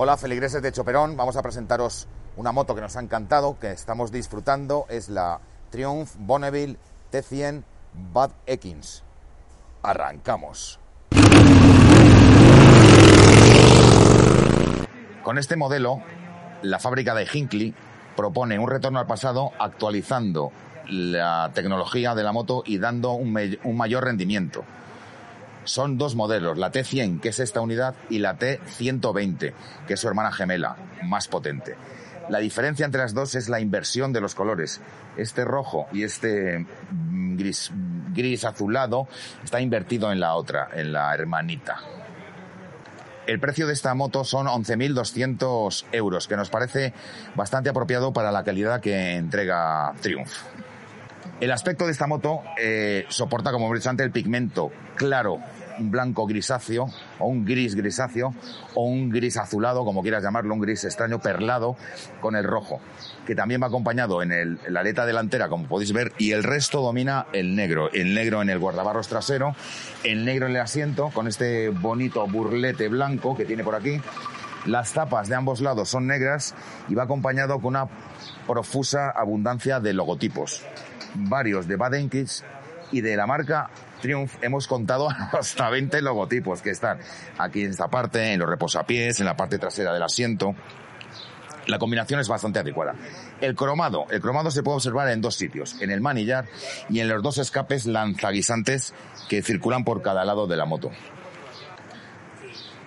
Hola, feligreses de Choperón. Vamos a presentaros una moto que nos ha encantado, que estamos disfrutando. Es la Triumph Bonneville T100 Bad Ekins. Arrancamos. Con este modelo, la fábrica de Hinckley propone un retorno al pasado actualizando la tecnología de la moto y dando un mayor rendimiento son dos modelos, la T100, que es esta unidad, y la T120, que es su hermana gemela, más potente. La diferencia entre las dos es la inversión de los colores. Este rojo y este mm, gris, gris azulado está invertido en la otra, en la hermanita. El precio de esta moto son 11.200 euros, que nos parece bastante apropiado para la calidad que entrega Triumph. El aspecto de esta moto eh, soporta, como hemos el pigmento claro blanco grisáceo o un gris grisáceo o un gris azulado, como quieras llamarlo, un gris extraño perlado con el rojo, que también va acompañado en, el, la aleta delantera, como podéis ver, y el resto domina el negro, el negro en el guardabarros trasero, el negro en el asiento, con este bonito burlete blanco que tiene por aquí. Las tapas de ambos lados son negras y va acompañado con una profusa abundancia de logotipos, varios de Badenkis y de la marca Triumph hemos contado hasta 20 logotipos que están aquí en esta parte, en los reposapiés, en la parte trasera del asiento. La combinación es bastante adecuada. El cromado. El cromado se puede observar en dos sitios, en el manillar y en los dos escapes lanzaguisantes que circulan por cada lado de la moto.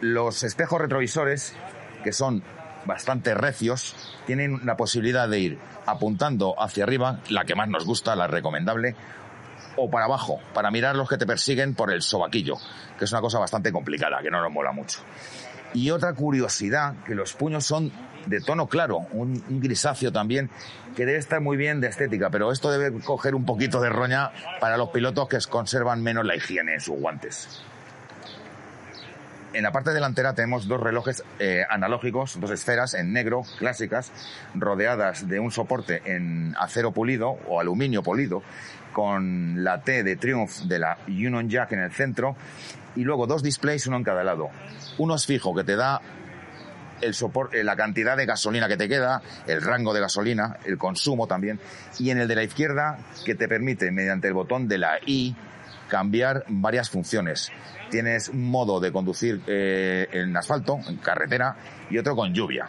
Los espejos retrovisores, que son bastante recios, tienen la posibilidad de ir apuntando hacia arriba, la que más nos gusta, la recomendable, o para abajo, para mirar los que te persiguen por el sobaquillo, que es una cosa bastante complicada, que no nos mola mucho. Y otra curiosidad, que los puños son de tono claro, un, grisáceo también, que debe estar muy bien de estética, pero esto debe coger un poquito de roña para los pilotos que conservan menos la higiene en sus guantes. En la parte delantera tenemos dos relojes eh, analógicos, dos esferas en negro, clásicas, rodeadas de un soporte en acero pulido o aluminio polido, con la T de Triumph de la Union Jack en el centro y luego dos displays, uno en cada lado. Uno es fijo, que te da el soporte, eh, la cantidad de gasolina que te queda, el rango de gasolina, el consumo también, y en el de la izquierda que te permite, mediante el botón de la I, cambiar varias funciones. Tienes un modo de conducir eh, en asfalto, en carretera, y otro con lluvia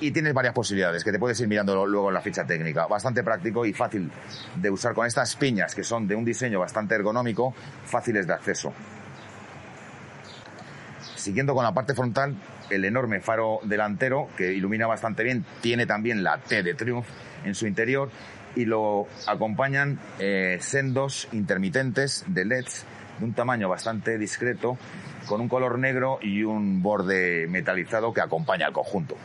y tienes varias posibilidades que te puedes ir mirando luego en la ficha técnica. Bastante práctico y fácil de usar con estas piñas que son de un diseño bastante ergonómico, fáciles de acceso. Siguiendo con la parte frontal, el enorme faro delantero que ilumina bastante bien, tiene también la T de Triumph en su interior y lo acompañan eh, sendos intermitentes de LEDs de un tamaño bastante discreto con un color negro y un borde metalizado que acompaña al conjunto.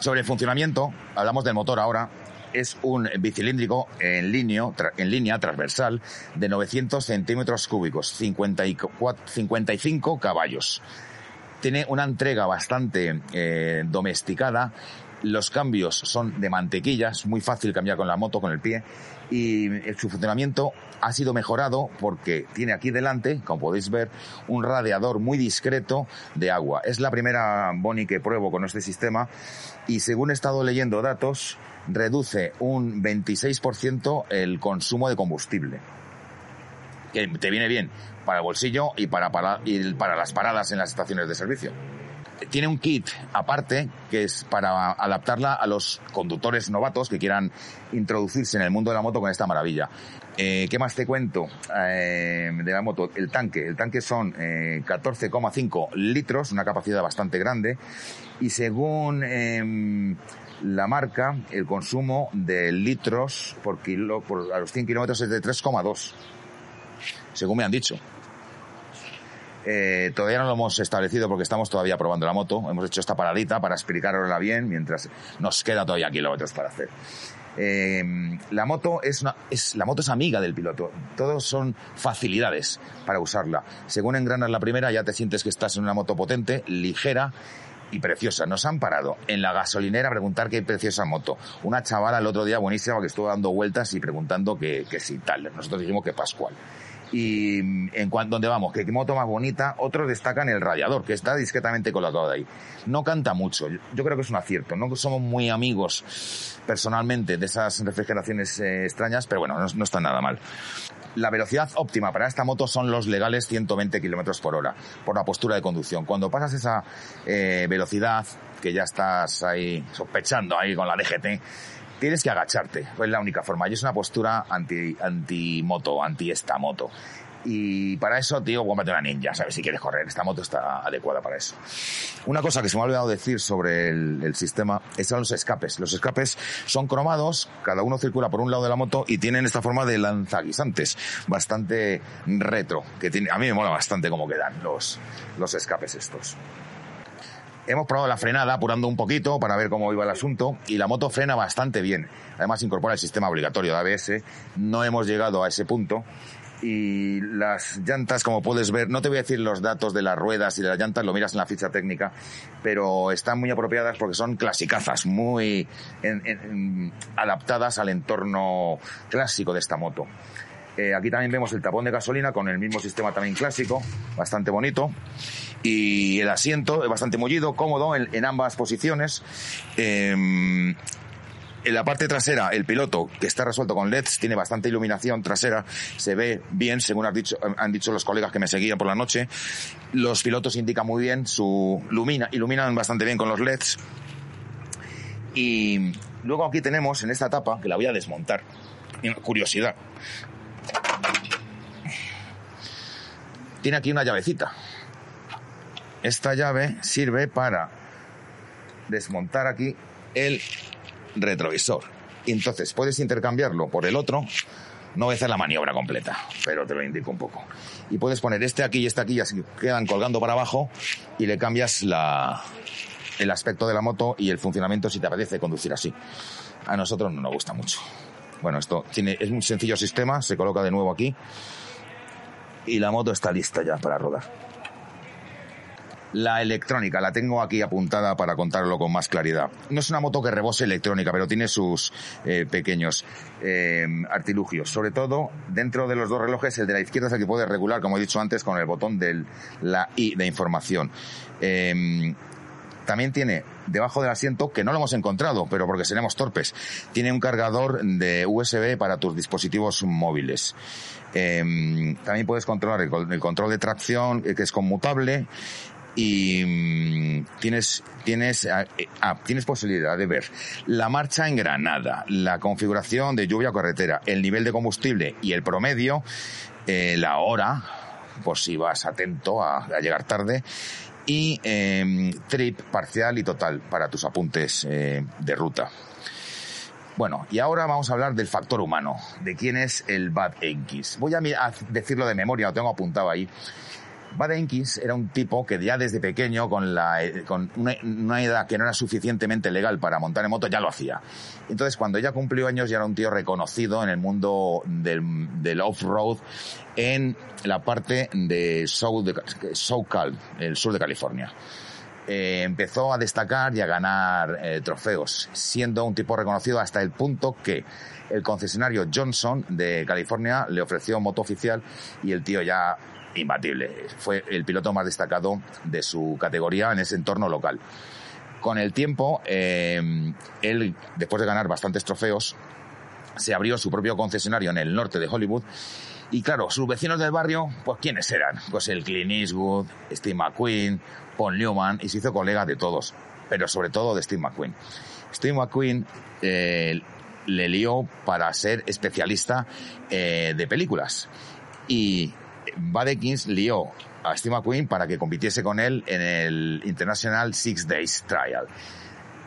Sobre el funcionamiento, hablamos del motor ahora. Es un bicilíndrico en, línea, en línea transversal de 900 centímetros cúbicos, 55 caballos. Tiene una entrega bastante eh, domesticada los cambios son de mantequillas, muy fácil cambiar con la moto, con el pie, y su funcionamiento ha sido mejorado porque tiene aquí delante, como podéis ver, un radiador muy discreto de agua. Es la primera Boni que pruebo con este sistema y según he estado leyendo datos, reduce un 26% el consumo de combustible. Que te viene bien para el bolsillo y para, y para las paradas en las estaciones de servicio tiene un kit aparte que es para adaptarla a los conductores novatos que quieran introducirse en el mundo de la moto con esta maravilla. Eh, ¿Qué más te cuento eh, de la moto? El tanque. El tanque son 14,5 eh, litros, una capacidad bastante grande. Y según em, la marca, el consumo de litros por kilo, por, a los 100 kilómetros es de 3,2. Según me han dicho. Eh, todavía no lo hemos establecido porque estamos todavía probando la moto. Hemos hecho esta paradita para explicarosla bien mientras nos queda todavía kilómetros para hacer. Eh, la moto es una, es, la moto es amiga del piloto. Todos son facilidades para usarla. Según engranas la primera, ya te sientes que estás en una moto potente, ligera y preciosa. Nos han parado en la gasolinera a preguntar qué preciosa moto. Una chavala el otro día buenísima que estuvo dando vueltas y preguntando que, que si tal. Nosotros dijimos que Pascual. Y en cuanto donde vamos, que moto más bonita, otros destacan el radiador, que está discretamente colocado ahí. No canta mucho, yo creo que es un acierto. No somos muy amigos personalmente de esas refrigeraciones eh, extrañas, pero bueno, no, está nada mal. La velocidad óptima para esta moto son los legales 120 kilómetros por hora, por la postura de conducción. Cuando pasas esa eh, velocidad, que ya estás ahí sospechando ahí con la DGT, tienes que agacharte. Es la única forma. Y es una postura anti, anti esta moto. Y para eso, tío, cómprate una ninja, ¿sabes? Si quieres correr, esta moto está adecuada para eso. Una cosa que se me ha olvidado decir sobre el, sistema es los escapes. Los escapes son cromados, cada uno circula por un lado de la moto y tienen esta forma de lanzaguisantes, bastante retro, que tiene, a mí me mola bastante cómo quedan los, los escapes estos. Hemos probado la frenada apurando un poquito para ver cómo iba el asunto y la moto frena bastante bien. Además incorpora el sistema obligatorio de ABS. No hemos llegado a ese punto y las llantas, como puedes ver, no te voy a decir los datos de las ruedas y de las llantas, lo miras en la ficha técnica, pero están muy apropiadas porque son clasicazas, muy adaptadas al entorno clásico de esta moto. Aquí también vemos el tapón de gasolina con el mismo sistema también clásico, bastante bonito. Y el asiento es bastante mullido, cómodo en, ambas posiciones. Em, en la parte trasera, el piloto, que está resuelto con LEDs, tiene bastante iluminación trasera, se ve bien, según han dicho, han dicho los colegas que me seguían por la noche. Los pilotos indican muy bien su lumina, iluminan bastante bien con los LEDs. Y luego aquí tenemos en esta tapa, que la voy a desmontar, curiosidad. Tiene aquí una llavecita. Esta llave sirve para desmontar aquí el retrovisor. Entonces puedes intercambiarlo por el otro. No voy a hacer la maniobra completa, pero te lo indico un poco. Y puedes poner este aquí y este aquí, y así quedan colgando para abajo y le cambias la, el aspecto de la moto y el funcionamiento si te apetece conducir así. A nosotros no nos gusta mucho. Bueno, esto tiene, es un sencillo sistema, se coloca de nuevo aquí y la moto está lista ya para rodar. La electrónica, la tengo aquí apuntada para contarlo con más claridad. No es una moto que rebose electrónica, pero tiene sus eh, pequeños eh, artilugios. Sobre todo, dentro de los dos relojes, el de la izquierda es el que puede regular, como he dicho antes, con el botón de la I de información. Eh, también tiene debajo del asiento, que no lo hemos encontrado, pero porque seremos torpes, tiene un cargador de USB para tus dispositivos móviles. también puedes controlar el, control de tracción, que es conmutable, y mm, tienes tienes ah, eh, ah, tienes posibilidad de ver la marcha en granada, la configuración de lluvia carretera, el nivel de combustible y el promedio, eh, la hora, por si vas atento a, llegar tarde y em, trip parcial y total para tus apuntes eh, de ruta. Bueno, y ahora vamos a hablar del factor humano, de quién es el Bad X. Voy a decirlo de memoria, lo tengo apuntado ahí. Badenkis era un tipo que ya desde pequeño, con una, edad que no era suficientemente legal para montar en moto, ya lo hacía. Entonces, cuando ya cumplió años, ya era un tío reconocido en el mundo del, off-road en la parte de, SoCal, el sur de California. Eh, empezó a destacar y a ganar eh, trofeos, siendo un tipo reconocido hasta el punto que el concesionario Johnson de California le ofreció moto oficial y el tío ya imbatible. Fue el piloto más destacado de su categoría en ese entorno local. Con el tiempo, eh, él, después de ganar bastantes trofeos, se abrió su propio concesionario en el norte de Hollywood. Y claro, sus vecinos del barrio, pues ¿quiénes eran? Pues el Clint Eastwood, Steve McQueen, Paul Newman, y se hizo colega de todos, pero sobre todo de Steve McQueen. Steve McQueen eh, le lió para ser especialista eh, de películas. Y Badekins lió a Steve McQueen para que compitiese con él en el International Six Days Trial,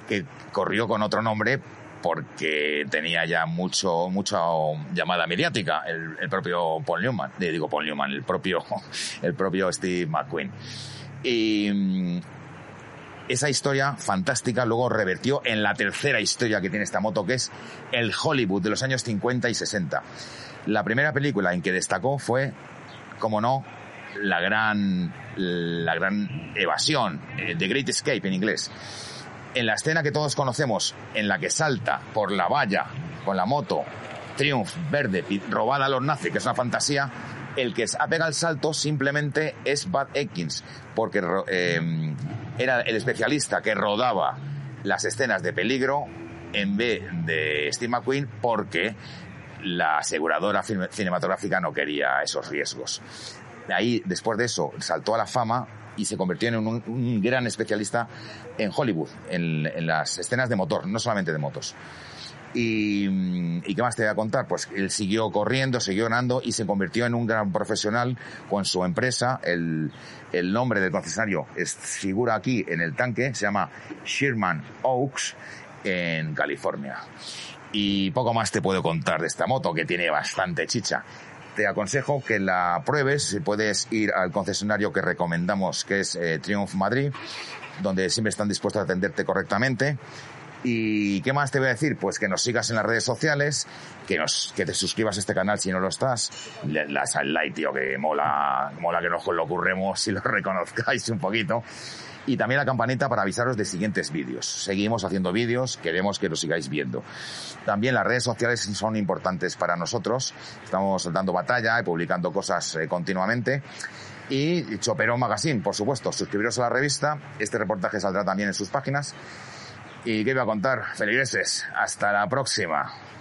que corrió con otro nombre porque tenía ya mucho mucha llamada mediática el, propio Paul Newman, digo Paul Newman, el propio el propio Steve McQueen. Y mm, esa historia fantástica luego revertió en la tercera historia que tiene esta moto, que es el Hollywood de los años 50 y 60. La primera película en que destacó fue como no, la gran, la gran evasión, eh, The Great Escape en inglés. En la escena que todos conocemos, en la que salta por la valla con la moto, Triumph verde, robada a los nazis, que es una fantasía, El que ha pegado el salto simplemente es Bud Ekins, porque eh, era el especialista que rodaba las escenas de peligro en vez de Steve McQueen porque la aseguradora cinematográfica no quería esos riesgos. Ahí, después de eso, saltó a la fama y se convirtió en un, gran especialista en Hollywood, en, las escenas de motor, no solamente de motos. Y, qué más te voy a contar? Pues él siguió corriendo, siguió ganando y se convirtió en un gran profesional con su empresa. El, el nombre del concesionario es, figura aquí en el tanque, se llama Sherman Oaks en California. Y poco más te puedo contar de esta moto que tiene bastante chicha te aconsejo que la pruebes. Puedes ir al concesionario que recomendamos, que es eh, Triumph Madrid, donde siempre están dispuestos a atenderte correctamente. ¿Y qué más te voy a decir? Pues que nos sigas en las redes sociales, que nos, que te suscribas a este canal si no lo estás, le das al like, tío, que mola, mola que nos lo ocurremos si lo reconozcáis un poquito y también la campanita para avisaros de siguientes vídeos. Seguimos haciendo vídeos, queremos que los sigáis viendo. También las redes sociales son importantes para nosotros. Estamos dando batalla y publicando cosas eh, continuamente. Y Chopero Magazine, por supuesto, suscribiros a la revista. Este reportaje saldrá también en sus páginas. ¿Y qué iba a contar? Feligreses, hasta la próxima.